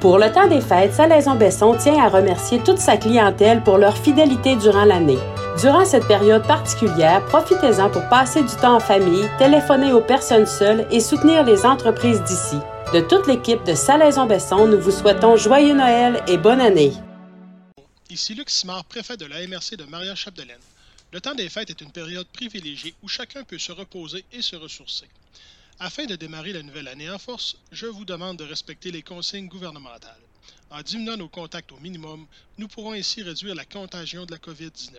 Pour le temps des fêtes, Salaison-Besson tient à remercier toute sa clientèle pour leur fidélité durant l'année. Durant cette période particulière, profitez-en pour passer du temps en famille, téléphoner aux personnes seules et soutenir les entreprises d'ici. De toute l'équipe de Salaison-Besson, nous vous souhaitons joyeux Noël et bonne année. Ici Luc Simard, préfet de la MRC de Maria-Chapdelaine. Le temps des fêtes est une période privilégiée où chacun peut se reposer et se ressourcer. Afin de démarrer la nouvelle année en force, je vous demande de respecter les consignes gouvernementales. En diminuant nos contacts au minimum, nous pourrons ainsi réduire la contagion de la COVID-19.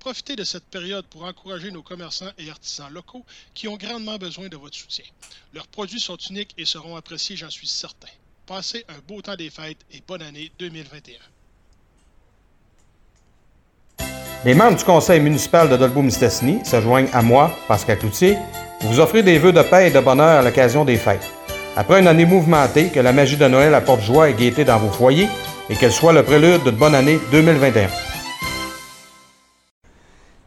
Profitez de cette période pour encourager nos commerçants et artisans locaux qui ont grandement besoin de votre soutien. Leurs produits sont uniques et seront appréciés, j'en suis certain. Passez un beau temps des fêtes et bonne année 2021. Les membres du conseil municipal de Dolbeau-Mistassini se joignent à moi, Pascal Cloutier, vous offrez des vœux de paix et de bonheur à l'occasion des fêtes. Après une année mouvementée, que la magie de Noël apporte joie et gaieté dans vos foyers et qu'elle soit le prélude d'une bonne année 2021.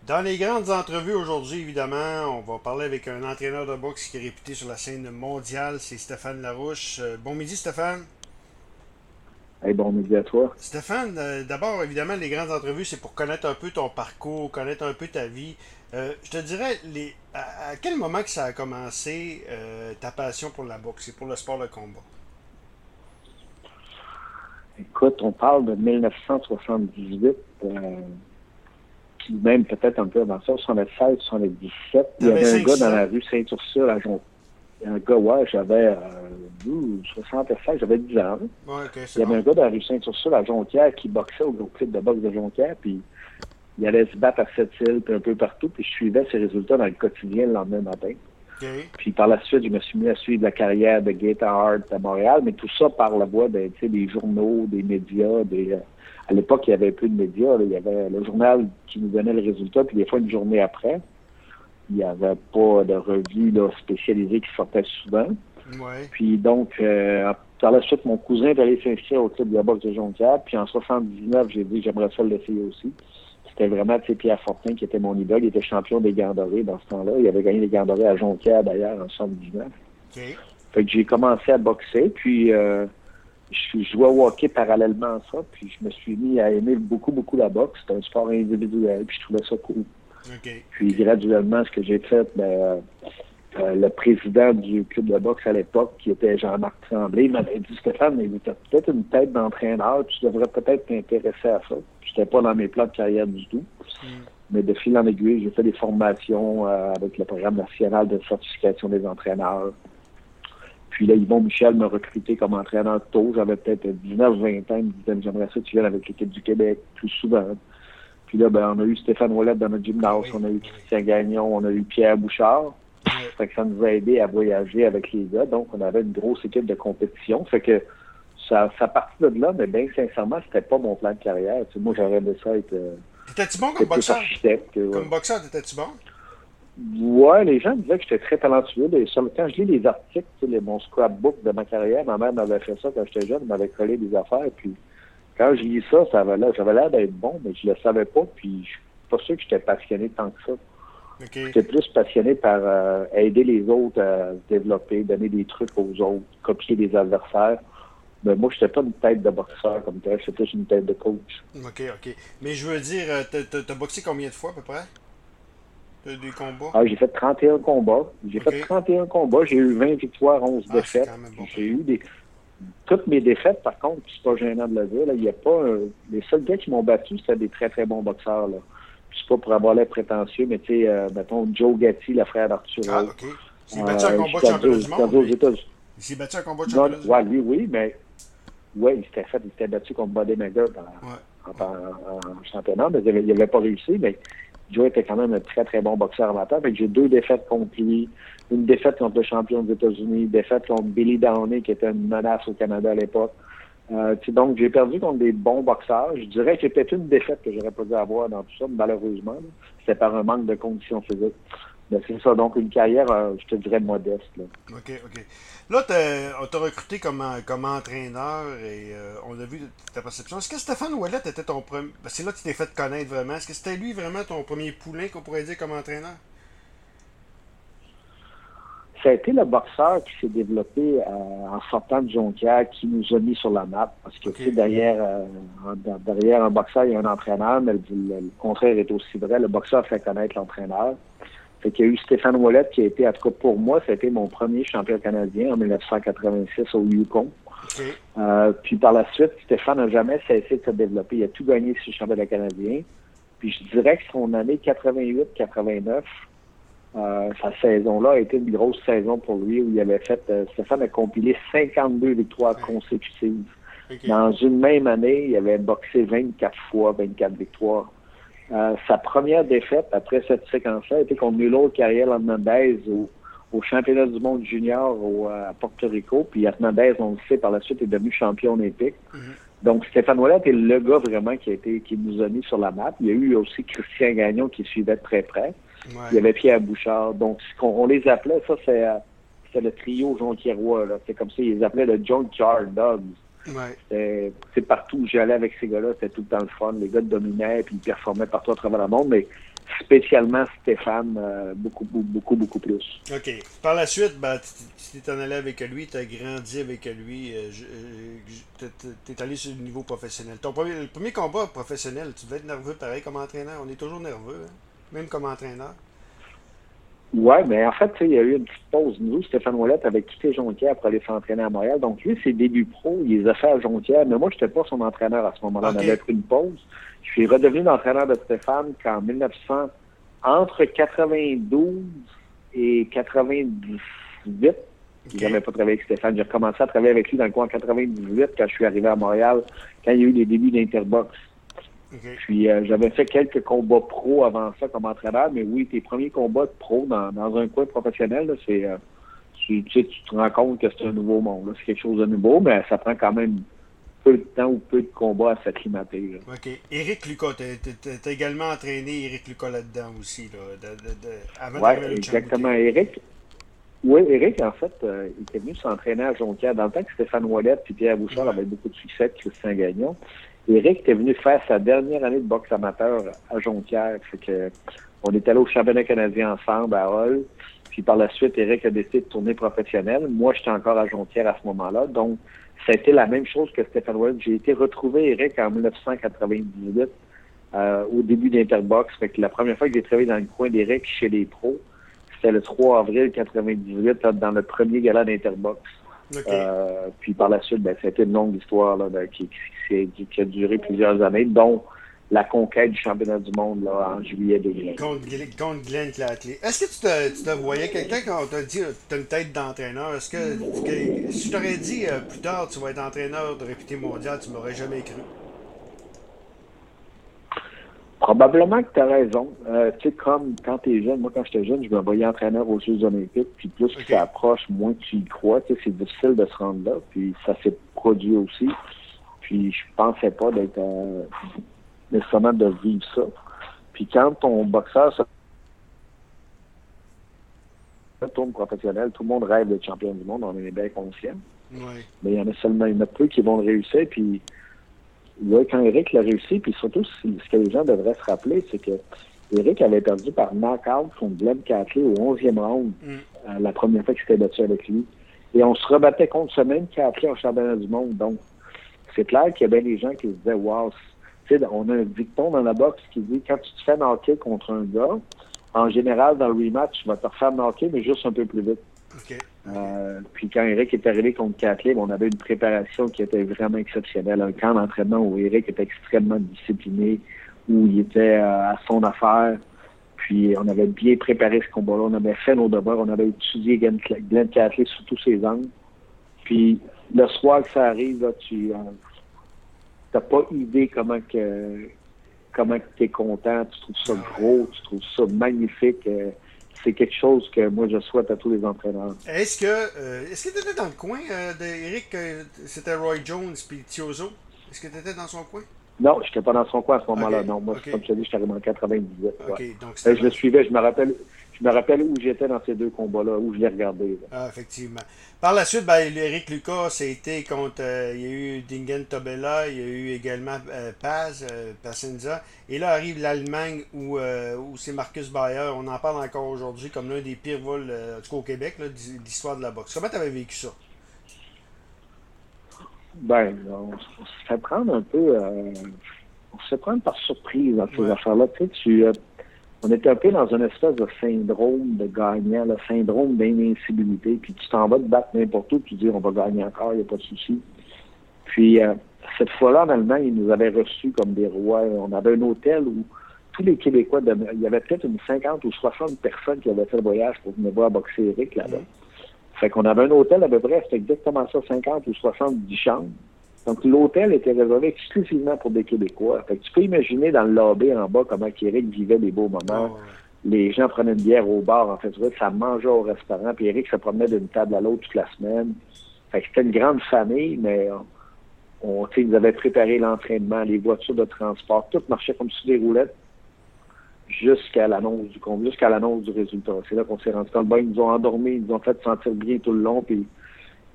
Dans les grandes entrevues aujourd'hui, évidemment, on va parler avec un entraîneur de boxe qui est réputé sur la scène mondiale, c'est Stéphane Larouche. Euh, bon midi, Stéphane. Hey, bon midi à toi. Stéphane, euh, d'abord, évidemment, les grandes entrevues, c'est pour connaître un peu ton parcours, connaître un peu ta vie. Euh, je te dirais, les, à, quel moment que ça a commencé euh, ta passion pour la boxe et pour le sport de combat? Écoute, on parle de 1978, euh, même peut-être un peu avant ça, 76, 77. Il y avait un gars dans la rue Saint-Ursule à Jonquière. Un gars, ouais, j'avais euh, 76, j'avais 10 ans. Ouais, il y avait un gars dans la rue Saint-Ursule à Jonquière qui boxait au groupe de boxe de Jonquière, puis il allait se battre à Sept-Îles, puis un peu partout, puis je suivais ses résultats dans le quotidien le lendemain matin. Puis par la suite, je me suis mis à suivre la carrière de Gator Hart à Montréal, mais tout ça par la voie des, des journaux, des médias. Des, euh, à l'époque, il y avait peu de médias. il y avait le journal qui nous donnait le résultat, puis des fois une journée après. Il n'y avait pas de revue là, spécialisée qui sortait souvent. Puis donc, euh, par la suite, mon cousin est allé s'inscrire au club de la boxe de Jonquière. Puis en 79, j'ai dit j'aimerais ça l'essayer aussi c'était vraiment Pierre Fortin qui était mon idole. Il était champion des Gants Dorés dans ce temps-là. Il avait gagné les Gants Dorés à Jonquière d'ailleurs en 79. Okay. Fait que j'ai commencé à boxer, puis euh, je jouais au hockey parallèlement à ça, puis je me suis mis à aimer beaucoup, beaucoup la boxe. C'était un sport individuel, puis je trouvais ça cool. Puis graduellement, ce que j'ai fait, ben, euh, le président du club de boxe à l'époque, qui était Jean-Marc Tremblay, m'avait dit Stéphane, tu as peut-être une tête d'entraîneur, tu devrais peut-être t'intéresser à ça. J'étais pas dans mes plans de carrière du tout. Hmm. Mais de fil en aiguille, j'ai fait des formations euh, avec le programme national de certification des entraîneurs. Puis là, Yvon Michel m'a recruté comme entraîneur tôt. J'avais peut-être 19-20 ans. Il me disait, j'aimerais ça que tu viennes avec l'équipe du Québec plus souvent. Puis là, ben, on a eu Stéphane Ouellet dans notre gymnase, on a eu Christian Gagnon, on a eu Pierre Bouchard. Fait que ça nous a aidé à voyager avec les gars. Donc, on avait une grosse équipe de compétition. Fait que ça, ça partit de là, mais bien sincèrement, c'était pas mon plan de carrière. Tu sais, moi, j'aurais aimé ça être. Euh, t'étais-tu bon comme boxeur? Comme boxeur, t'étais-tu bon? Ouais, les gens disaient que j'étais très talentueux. quand je lis les articles, tu sais, mon scrapbook de ma carrière, ma mère m'avait fait ça quand j'étais jeune, elle m'avait collé des affaires. Puis quand je lis ça, ça avait l'air, d'être bon, mais je le savais pas. Puis je suis pas sûr que j'étais passionné tant que ça. J'étais plus passionné par euh, aider les autres à se développer, donner des trucs aux autres, copier des adversaires. Mais moi, je n'étais pas une tête de boxeur comme tel, j'étais plus une tête de coach. OK, OK. Mais je veux dire, euh, t'as as boxé combien de fois à peu près? Des combats? Ah, j'ai fait 31 combats. J'ai fait 31 combats. J'ai eu 20 victoires, 11 ah, défaites. J'ai eu des. Toutes mes défaites, par contre, c'est pas gênant de le dire. il y a pas Les seuls gars qui m'ont battu, c'était des très très bons boxeurs. Là c'est pas pour avoir l'air prétentieux, mais tu sais, euh, mettons, Joe Gatti, le frère d'Arthur. Ah, OK. Il s'est battu un euh, combat de championnat du monde. Il s'est battu un combat de championnat du monde. Oui, oui, mais. Oui, il s'était fait, il s'était battu contre Buddy McGirt en, en, championnat, mais il n'avait pas réussi, mais Joe était quand même un très, très bon boxeur amateur. Fait que j'ai deux défaites contre lui. Une défaite contre le champion des États-Unis, une défaite contre Billy Downey, qui était une menace au Canada à l'époque. Euh, donc, j'ai perdu contre des bons boxeurs. Je dirais que peut-être une défaite que j'aurais pas dû avoir dans tout ça, malheureusement. C'est par un manque de conditions physiques. Mais c'est ça, donc une carrière, euh, je te dirais, modeste. Là. OK, OK. Là, on t'a recruté comme, comme entraîneur et euh, on a vu ta perception. Est-ce que Stéphane Ouellet était ton premier. Ben, c'est là que tu t'es fait connaître vraiment. Est-ce que c'était lui vraiment ton premier poulain qu'on pourrait dire comme entraîneur? ça a été le boxeur qui s'est développé euh, en sortant de Jonquière qui nous a mis sur la map. Parce que okay. derrière, euh, derrière un boxeur, il y a un entraîneur, mais le, contraire est aussi vrai. Le boxeur fait connaître l'entraîneur. Fait qu'il y a eu Stéphane Ouellet qui a été, en tout cas pour moi, été mon premier champion canadien en 1986 au Yukon. Euh, puis par la suite, Stéphane n'a jamais cessé de se développer. Il a tout gagné sur le championnat canadien. Puis je dirais que son année 88-89, euh, sa saison-là a été une grosse saison pour lui où il avait fait, euh, Stéphane a compilé 52 victoires consécutives. Dans une même année, il avait boxé 24 fois, 24 victoires. Euh, sa première défaite après cette séquence-là était contre Nulo Carriel Hernandez au, au championnat du monde junior au, à Porto Rico. Puis Hernandez, on le sait, par la suite, est devenu champion olympique. Mm-hmm. Donc, Stéphane Ouellet est le gars vraiment qui a été, qui nous a mis sur la map. Il y a eu aussi Christian Gagnon qui suivait de très près. Il y avait Pierre Bouchard. Donc, on, les appelait, ça, c'est, c'est le trio Jonquierois, là. C'est comme ça, ils les appelaient le Junkyard Dogs. Ouais. C'est partout où j'allais avec ces gars-là, c'était tout le temps le fun. Les gars dominaient, puis ils performaient partout à travers le monde, mais spécialement Stéphane, euh, beaucoup, beaucoup, beaucoup plus. OK. Par la suite, ben, tu t'es en allé avec lui, tu as grandi avec lui, euh, euh tu es allé sur le niveau professionnel. Ton premier, le premier combat professionnel, tu devais être nerveux pareil comme entraîneur. On est toujours nerveux, hein? même comme entraîneur. Oui, mais en fait, il y a eu une petite pause. Nous, Stéphane Ouellet avait quitté Jonquière pour aller s'entraîner à Montréal. Donc, lui, ses débuts pro, il les a fait à Jonquière. Mais moi, je n'étais pas son entraîneur à ce moment-là. On avait pris une pause. Je suis redevenu l'entraîneur de Stéphane qu'en 1900, entre 92 et 98. Okay. n'avais pas travaillé avec Stéphane. J'ai recommencé à travailler avec lui dans le coin en 98 quand je suis arrivé à Montréal, quand il y a eu les débuts d'Interbox. Puis euh, j'avais fait quelques combats pro avant ça comme entraîneur, mais oui, tes premiers combats de pro dans, dans un coin professionnel, c'est euh, tu, tu, te rends compte que c'est un nouveau monde. C'est quelque chose de nouveau, mais ça prend quand même peu de temps ou peu de combats à s'acclimater. OK. Éric Lucas, tu as également entraîné Éric Lucas là-dedans aussi, là, de, de, de, avant Oui, exactement. Éric, oui, Éric, en fait, euh, il était venu s'entraîner à Jonquière dans le temps que Stéphane Wallet et Pierre Bouchard ouais. avaient beaucoup de succès, Christian Gagnon. Eric était venu faire sa dernière année de boxe amateur à Jonquière. Fait que, on est allé au championnat canadien ensemble à Hall. Puis par la suite, Eric a décidé de tourner professionnel. Moi, j'étais encore à Jonquière à ce moment-là. Donc, ça a été la même chose que Stéphane Webb. J'ai été retrouvé Eric en 1998 euh, au début d'Interbox. Fait que la première fois que j'ai travaillé dans le coin d'Eric chez les pros, c'était le 3 avril 1998 dans le premier gala d'Interbox. Euh, puis par la suite, ben, c'était une longue histoire là, ben, qui, qui, qui, a duré plusieurs années, dont la conquête du championnat du monde là, en juillet 2000. Contre, contre Glenn Clatley. Est-ce que tu te, tu te voyais quelqu'un quand on t'a dit tu as une tête d'entraîneur? Est-ce que, que, si je t'aurais dit euh, plus tard tu vas être entraîneur de réputé mondial, tu m'aurais jamais cru? Probablement que tu as raison. Euh, tu sais, comme quand tu es jeune, moi quand j'étais jeune, je me voyais entraîneur aux Jeux Olympiques, puis plus okay. tu t'approches, moins tu y crois. Tu sais, c'est difficile de se rendre là, puis ça s'est produit aussi. Puis je pensais pas d'être euh, nécessairement de vivre ça. Puis quand ton boxeur se tourne professionnel, tout le monde rêve d'être champion du monde, on est bien conscient. Ouais. Mais il y en a seulement il y en a peu qui vont le réussir, puis là, quand Eric l'a réussi, puis surtout, ce que les gens devraient se rappeler, c'est que Eric avait perdu par knockout contre Glenn Catley au 11e round, mm. euh, la première fois qu'il s'était battu avec lui. Et on se rebattait contre ce même Catley en championnat du monde. Donc, c'est clair qu'il y a bien des gens qui se disaient, wow, tu sais, on a un dicton dans la boxe qui dit, quand tu te fais knocker contre un gars, en général, dans le rematch, tu vas te refaire knocker, mais juste un peu plus vite. Okay. Euh, puis quand Eric est arrivé contre Kathleen, on avait une préparation qui était vraiment exceptionnelle. Un camp d'entraînement où Eric était extrêmement discipliné, où il était euh, à son affaire. Puis on avait bien préparé ce combat-là. On avait fait nos devoirs. On avait étudié Glenn, Glenn Catley sous tous ses angles. Puis le soir que ça arrive, tu n'as pas idée comment que comment tu es content. Tu trouves ça gros, tu trouves ça magnifique. C'est quelque chose que moi je souhaite à tous les entraîneurs. Est-ce que euh, est-ce que tu étais dans le coin euh, d'Eric euh, C'était Roy Jones puis Tiozo? Est-ce que tu étais dans son coin? Non, je n'étais pas dans son coin à ce moment-là. Okay. Non, moi, okay. comme je te dis, je suis arrivé en 98. Okay. Donc, je le suivais, je me rappelle. Je me rappelle où j'étais dans ces deux combats-là, où je les regardais. Ah, effectivement. Par la suite, ben, Eric Lucas, c'était contre. Euh, il y a eu Dingen Tobella, il y a eu également euh, Paz, euh, Pacenza. Et là arrive l'Allemagne où, où c'est Marcus Bayer. On en parle encore aujourd'hui comme l'un des pires vols au Québec de l'histoire de la boxe. Comment tu avais vécu ça? Ben, on, se fait prendre un peu. on se fait prendre par surprise dans ces affaires-là. Tu sais, tu on était un peu dans une espèce de syndrome de gagnant, le syndrome d'invincibilité. Puis tu t'en vas te battre n'importe où, puis tu dis on va gagner encore, il n'y a pas de souci. Puis euh, cette fois-là, en Allemagne, ils nous avaient reçus comme des rois. On avait un hôtel où tous les Québécois, il y avait peut-être une 50 ou 60 personnes qui avaient fait le voyage pour venir voir boxer Eric là-bas. Fait qu'on avait un hôtel à peu près, c'était exactement ça, 50 ou 70 chambres. Donc, l'hôtel était réservé exclusivement pour des Québécois. Fait que tu peux imaginer dans le lobby en bas comment Eric vivait des beaux moments. Ah, Les gens prenaient une bière au bar, en fait, ça mangeait au restaurant, puis Eric se promenait d'une table à l'autre toute la semaine. Fait que c'était une grande famille, mais on, ils avaient préparé l'entraînement, les voitures de transport, tout marchait comme sur des roulettes jusqu'à l'annonce du jusqu'à l'annonce du résultat. C'est là qu'on s'est rendu compte. Ben, ils nous ont endormis, ils nous ont fait sentir bien tout le long, puis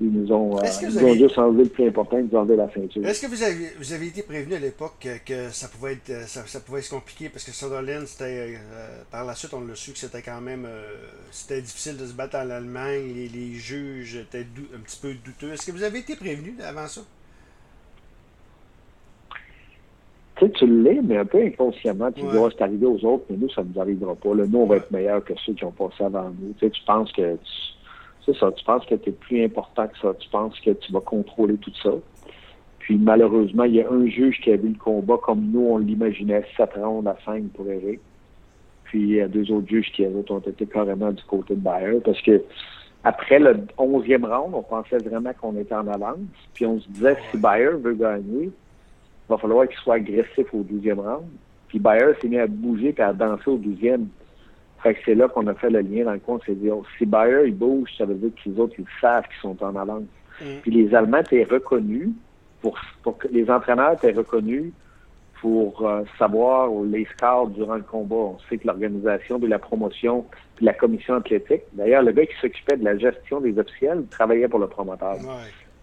ils nous ont, euh, juste enlevé le plus important, ils nous ont enlevé la ceinture. Est-ce que vous avez, vous avez été prévenu à l'époque que, ça pouvait être euh, ça, pouvait être compliqué parce que Sutherland, c'était euh, par la suite on l'a su que c'était quand même c'était difficile de se battre en Allemagne, les, les juges étaient un petit peu douteux. Est-ce que vous avez été prévenu avant ça? Tu sais, tu l'es, mais un peu inconsciemment, tu dis, c'est arrivé aux autres, mais nous, ça ne nous arrivera pas. Là, nous, on va être meilleurs que ceux qui ont passé avant nous. Tu sais, tu penses que c'est ça, tu penses que tu es plus important que ça, tu penses que tu vas contrôler tout ça. Puis malheureusement, il y a un juge qui a vu le combat comme nous, on l'imaginait, 7 rounds à 5 pour Eric. Puis il y a deux autres juges qui ont été carrément du côté de Bayer parce que après le 11e round, on pensait vraiment qu'on était en avance. Puis on se disait, si Bayer veut gagner, il va falloir qu'il soit agressif au 12e round. Puis Bayer s'est mis à bouger et à danser au 12e. Fait que c'est là qu'on a fait le lien dans le coin. On s'est dit, oh, si Bayer, il bouge, ça veut dire que les autres, ils savent qu'ils sont en avance. Mm. Puis les Allemands étaient reconnus pour, pour que les entraîneurs étaient reconnus pour euh, savoir les scores durant le combat. On sait que l'organisation de la promotion puis la commission athlétique, d'ailleurs, le gars qui s'occupait de la gestion des officiels travaillait pour le promoteur.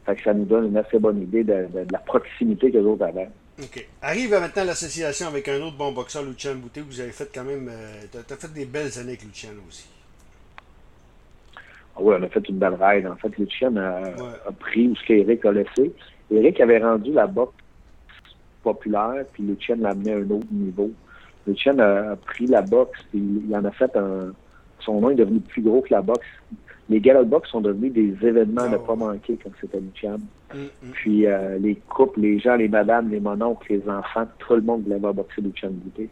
Fait que ça nous donne une assez bonne idée de, la proximité que les autres avaient. OK. Arrive maintenant l'association avec un autre bon boxeur, Lucian Bouté, vous avez fait quand même. Euh, tu as, fait des belles années avec Lucian aussi. Ah oui, on a fait une belle ride. En fait, Lucian a, pris où ce qu'Éric a laissé. Eric avait rendu la boxe populaire, puis Lucian l'a amené à un autre niveau. Lucian a, pris la boxe, puis il en a fait un. Son nom est devenu plus gros que la boxe les box sont devenus des événements à ne pas manquer quand c'était Lucian. Mm, mm. Puis euh, les couples, les gens, les madames, les mononcles, les enfants, tout le monde voulait voir boxer Lucian Bouté.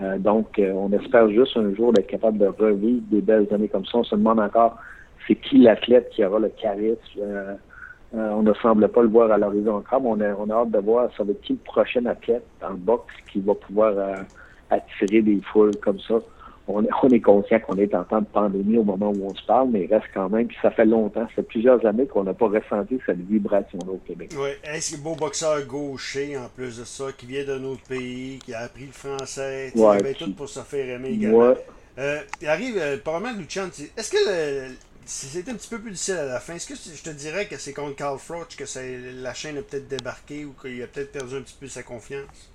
Euh, donc, euh, on espère juste un jour d'être capable de revivre des belles années comme ça. On se demande encore c'est qui l'athlète qui aura le charisme? on ne semble pas le voir à l'horizon encore, mais on a, on a hâte de voir ça va être qui le prochain athlète en boxe qui va pouvoir attirer des foules comme ça on, est conscient qu'on est en temps de pandémie au moment où on se parle, mais il reste quand même, puis ça fait longtemps, ça fait plusieurs années qu'on n'a pas ressenti cette vibration-là au Québec. Oui, est-ce que beau boxeur gaucher en plus de ça, qui vient d'un autre pays, qui a appris le français, qui avait tout pour se faire aimer également. Euh, il arrive, euh, probablement, Luchan, est-ce que c'était un petit peu plus difficile à la fin? Est-ce que je te dirais que c'est contre Carl Froch que la chaîne a peut-être débarqué ou qu'il a peut-être perdu un petit peu sa confiance?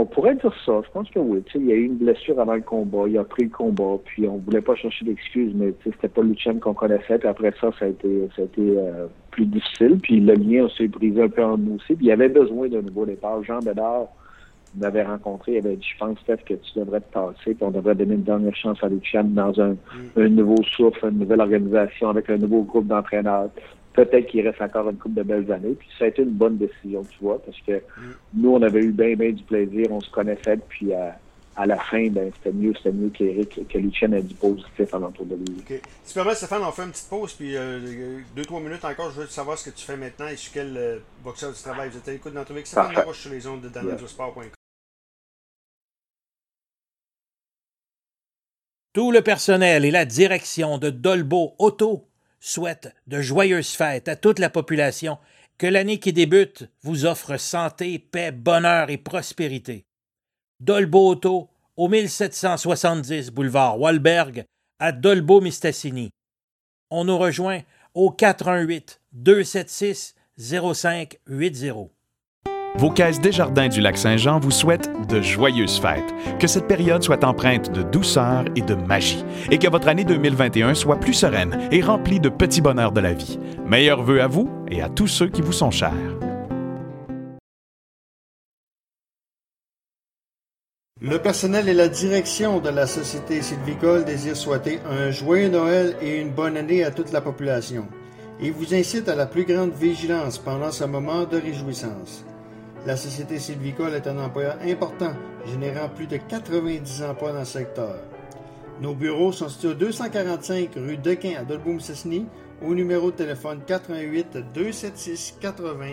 On pourrait dire ça. Je pense que oui. il y a eu une blessure avant le combat. Il a pris le combat. Puis on voulait pas chercher d'excuses, mais c'était pas Lucien qu'on connaissait. Puis après ça, ça a été, ça a été euh, plus difficile. Puis le lien s'est brisé un peu en nous aussi. Puis il y avait besoin d'un nouveau départ. Jean Bédard m'avait rencontré. Il avait dit, je pense, peut-être que tu devrais te passer. Puis on devrait donner une dernière chance à Lucien dans un, mm. un nouveau souffle, une nouvelle organisation avec un nouveau groupe d'entraîneurs peut-être qu'il reste encore une couple de belles années. Puis ça a été une bonne décision, tu vois, parce que mm. nous, on avait eu bien, bien du plaisir, on se connaissait, puis à, à la fin, ben, c'était mieux, c'était mieux qu'Éric, que Lucien ait du positif alentour de lui. OK. Si tu permets, Stéphane, on fait une petite pause, puis euh, deux, trois minutes encore, je veux savoir ce que tu fais maintenant et sur quel euh, boxeur tu travailles. Vous êtes à l'écoute d'entrevue avec Stéphane Laroche sur les ondes de danadiosport.com. Tout le personnel et la direction de Dolbo Auto souhaite de joyeuses fêtes à toute la population, que l'année qui débute vous offre santé, paix, bonheur et prospérité. Dolbo Auto, au 1770 boulevard Walberg à Dolbeau-Mistassini. On nous rejoint au 418 276 0580. Vos caisses Desjardins du Lac-Saint-Jean vous souhaitent de joyeuses fêtes. Que cette période soit empreinte de douceur et de magie. Et que votre année 2021 soit plus sereine et remplie de petits bonheurs de la vie. Meilleurs vœux à vous et à tous ceux qui vous sont chers. Le personnel et la direction de la Société sylvicole désirent souhaiter un joyeux Noël et une bonne année à toute la population. et vous incite à la plus grande vigilance pendant ce moment de réjouissance. La Société sylvicole est un employeur important, générant plus de 90 emplois dans le secteur. Nos bureaux sont situés au 245 rue Dequin à Dolboum-Cessny, au numéro de téléphone 88 276 80.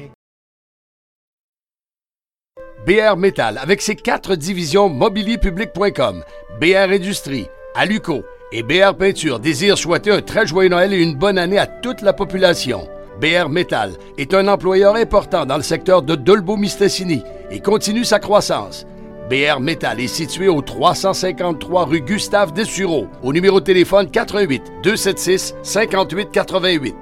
BR Métal, avec ses quatre divisions mobilierpublic.com, BR Industrie, Aluco et BR Peinture, désire souhaiter un très joyeux Noël et une bonne année à toute la population. BR Metal est un employeur important dans le secteur de Dolbeau-Mistassini et continue sa croissance. BR Metal est situé au 353 rue Gustave Dessureau, au numéro de téléphone 88 276 58 88.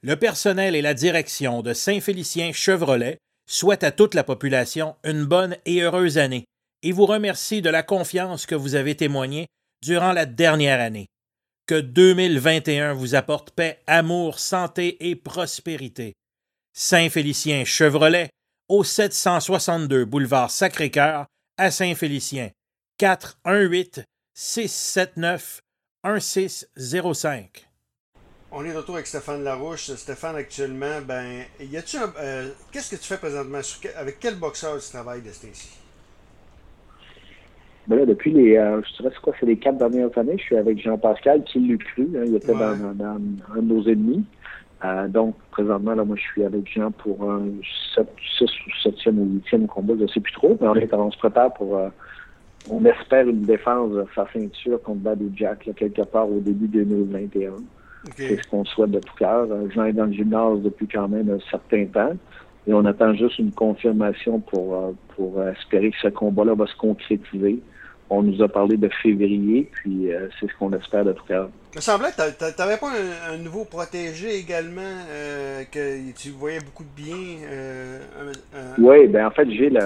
Le personnel et la direction de Saint-Félicien Chevrolet souhaitent à toute la population une bonne et heureuse année et vous remercie de la confiance que vous avez témoignée durant la dernière année. Que 2021 vous apporte paix, amour, santé et prospérité. Saint-Félicien Chevrolet, au 762 boulevard Sacré-Cœur, à Saint-Félicien. 418 679 1605. On est de retour avec Stéphane Larouche. Stéphane, actuellement, ben, y a-tu. Euh, Qu'est-ce que tu fais présentement? Avec quel boxeur tu travailles de? Ben là, depuis les, euh, je dirais, c'est quoi, c'est les quatre dernières années, je suis avec Jean-Pascal, qui l'a cru, hein, il était dans, dans, un de nos ennemis. Euh, donc, présentement, là, moi, je suis avec Jean pour un 6 ou 7e ou 8e combat, je ne sais plus trop, mais on, est, on se prépare pour, euh, on espère une défense de sa ceinture contre Badou Jack, là, quelque part au début 2021. C'est ce qu'on souhaite de tout cœur. Jean est dans le gymnase depuis quand même un certain temps. Et on attend juste une confirmation pour, pour espérer que ce combat-là va se concrétiser on nous a parlé de février, puis euh, c'est ce qu'on espère de tout cas. Il me semblait que tu n'avais pas un, nouveau protégé également, euh, que tu voyais beaucoup de bien. Euh, oui, ben en fait, j'ai le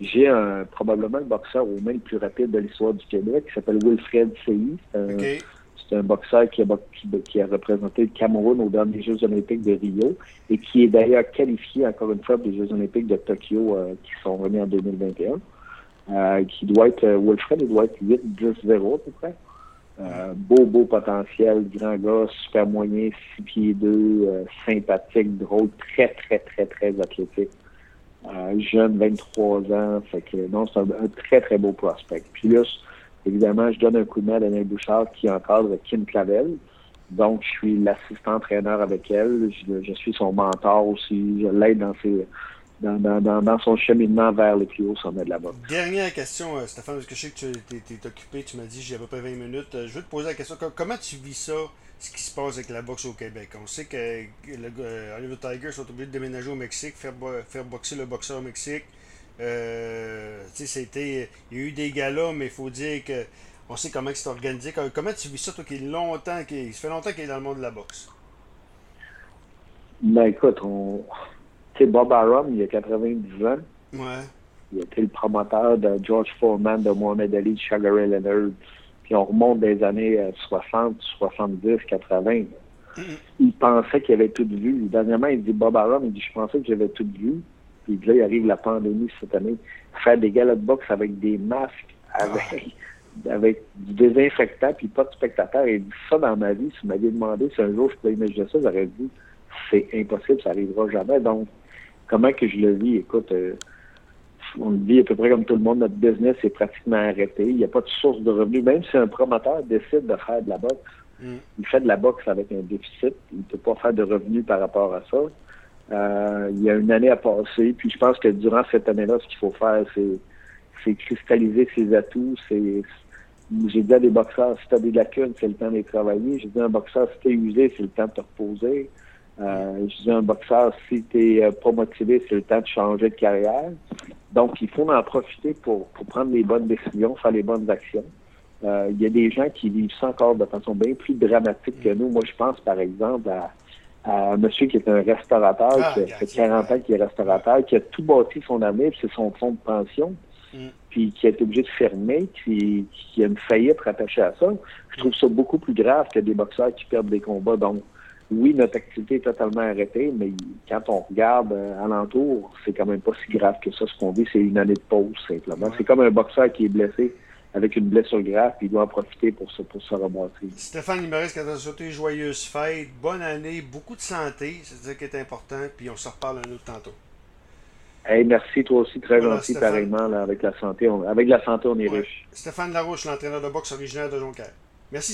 j'ai un, probablement le boxeur au mains le plus rapide de l'histoire du Québec, qui s'appelle Wilfred Seyi. C'est un, boxeur qui a, qui a, représenté le Cameroun aux derniers Jeux olympiques de Rio et qui est d'ailleurs qualifié encore une fois pour les Jeux olympiques de Tokyo qui sont remis en 2021. Euh, qui doit être, euh, Wilfred, il doit être 8-10-0 à peu près. Euh, beau, beau potentiel, grand gars, super moyen, 6 pieds 2, sympathique, drôle, très, très, très, très athlétique. jeune, 23 ans, fait que non, c'est un, très, très beau prospect. Puis là, évidemment, je donne un coup de main à Daniel Bouchard qui encadre Kim Clavel. Donc, je suis l'assistant entraîneur avec elle. Je, je, suis son mentor aussi. Je l'aide dans ses, dans, son cheminement vers le plus haut sommet de la boxe. Dernière question, euh, Stéphane, parce que je sais que tu es, occupé, tu m'as dit j'ai à peu près 20 minutes. Euh, je veux te poser la question, comment tu vis ça, ce qui se passe avec la boxe au Québec? On sait que le, euh, Hollywood Tigers sont obligés de déménager au Mexique, faire, faire boxer le boxeur au Mexique. Euh, c'était, il y a eu des galas, mais il faut dire que on sait comment c'est organisé. Comment tu vis ça, toi, qui est longtemps, qui, ça fait longtemps qu'il est dans le monde de la boxe? Ben écoute, on, Bob Arum, il a 90 ans. Ouais. Il été le promoteur de George Foreman, de Mohamed Ali, de Sugar Ray Leonard. Puis on remonte des années 60, 70, 80. Il pensait qu'il avait tout vu. Dernièrement, il dit Bob Arum, il dit Je pensais que j'avais tout vu. Puis là, il arrive la pandémie cette année. Faire des galas de boxe avec des masques, avec, avec du désinfectant, puis pas de spectateurs. Il dit ça dans ma vie. Si vous m'aviez demandé si un jour je pouvais imaginer ça, j'aurais dit c'est impossible, ça n'arrivera jamais. Donc, comment que je le vis? Écoute, euh, on le vit à peu près comme tout le monde. Notre business est pratiquement arrêté. Il n'y a pas de source de revenus. Même si un promoteur décide de faire de la boxe, mm. il fait de la boxe avec un déficit. Il ne peut pas faire de revenus par rapport à ça. Euh, il y a une année à passer. Puis je pense que durant cette année-là, ce qu'il faut faire, c'est cristalliser ses atouts. C'est j'ai dit à des boxeurs, si tu as des lacunes, c'est le temps de les travailler. J'ai dit à un boxeur, si tu es usé, c'est le temps de te reposer. Euh, je dis un boxeur, si tu n'es euh, pas motivé, c'est le temps de changer de carrière. Donc, il faut en profiter pour, pour prendre les bonnes décisions, faire les bonnes actions. Euh, il y a des gens qui vivent ça encore de façon bien plus dramatique que nous. Moi, je pense, par exemple, à, un monsieur qui est un restaurateur, ah, qui a fait 40 ans qu'il est restaurateur, qui a tout bâti son année, c'est son fonds de pension, mm. puis qui a été obligé de fermer, qui, qui a une faillite rattachée à ça. Je trouve ça beaucoup plus grave que des boxeurs qui perdent des combats. Donc, oui, notre activité est totalement arrêtée, mais quand on regarde euh, alentour, c'est quand même pas si grave que ça. Ce qu'on dit, c'est une année de pause, simplement. C'est comme un boxeur qui est blessé avec une blessure grave, puis il doit en profiter pour se, pour se remonter. Stéphane, il me reste qu'à souhaiter joyeuse fête, bonne année, beaucoup de santé, c'est ça qui est important, puis on se reparle un autre tantôt. Hey, merci, toi aussi, très gentil, pareillement, avec la santé. avec la santé, on est riche. Stéphane Larouche, l'entraîneur de boxe originaire de Jonquière.